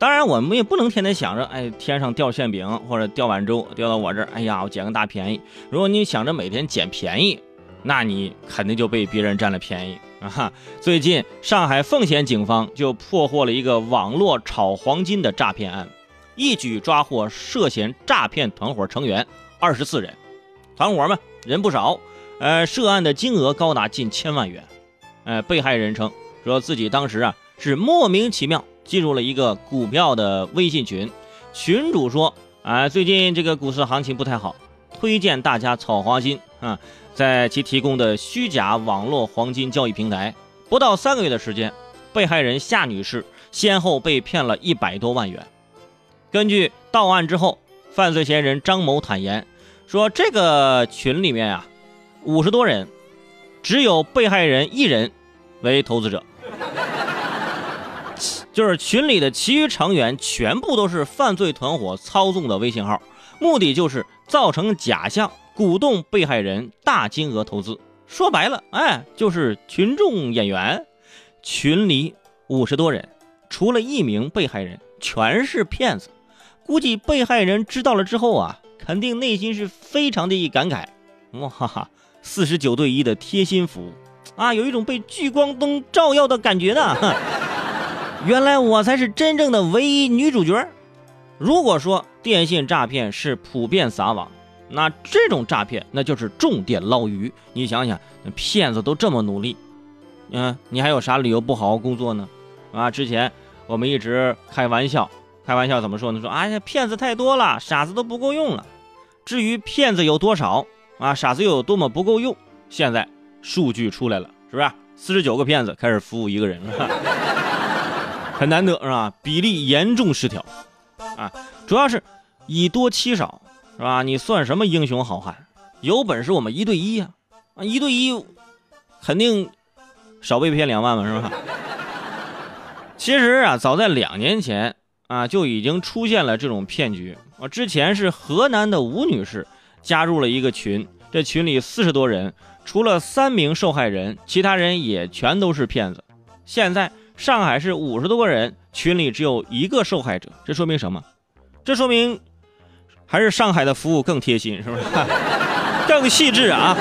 当然，我们也不能天天想着，哎，天上掉馅饼或者掉碗粥掉到我这儿，哎呀，我捡个大便宜。如果你想着每天捡便宜，那你肯定就被别人占了便宜啊！哈最近，上海奉贤警方就破获了一个网络炒黄金的诈骗案，一举抓获涉嫌诈骗团伙成员二十四人。团伙们人不少，呃，涉案的金额高达近千万元。呃，被害人称说自己当时啊是莫名其妙。进入了一个股票的微信群，群主说：“啊，最近这个股市行情不太好，推荐大家炒黄金啊。”在其提供的虚假网络黄金交易平台，不到三个月的时间，被害人夏女士先后被骗了一百多万元。根据到案之后，犯罪嫌疑人张某坦言说：“这个群里面啊，五十多人，只有被害人一人为投资者。”就是群里的其余成员全部都是犯罪团伙操纵的微信号，目的就是造成假象，鼓动被害人大金额投资。说白了，哎，就是群众演员。群里五十多人，除了一名被害人，全是骗子。估计被害人知道了之后啊，肯定内心是非常的一感慨。哇哈哈，四十九对一的贴心服务啊，有一种被聚光灯照耀的感觉呢。原来我才是真正的唯一女主角。如果说电信诈骗是普遍撒网，那这种诈骗那就是重点捞鱼。你想想，那骗子都这么努力，嗯，你还有啥理由不好好工作呢？啊，之前我们一直开玩笑，开玩笑怎么说呢？说哎呀，骗子太多了，傻子都不够用了。至于骗子有多少啊，傻子又有多么不够用？现在数据出来了，是不是？四十九个骗子开始服务一个人了。很难得是吧？比例严重失调，啊，主要是以多欺少，是吧？你算什么英雄好汉？有本事我们一对一呀！啊，一对一，肯定少被骗两万嘛，是吧？其实啊，早在两年前啊，就已经出现了这种骗局。啊，之前是河南的吴女士加入了一个群，这群里四十多人，除了三名受害人，其他人也全都是骗子。现在。上海市五十多个人群里只有一个受害者，这说明什么？这说明还是上海的服务更贴心，是不是？更细致啊！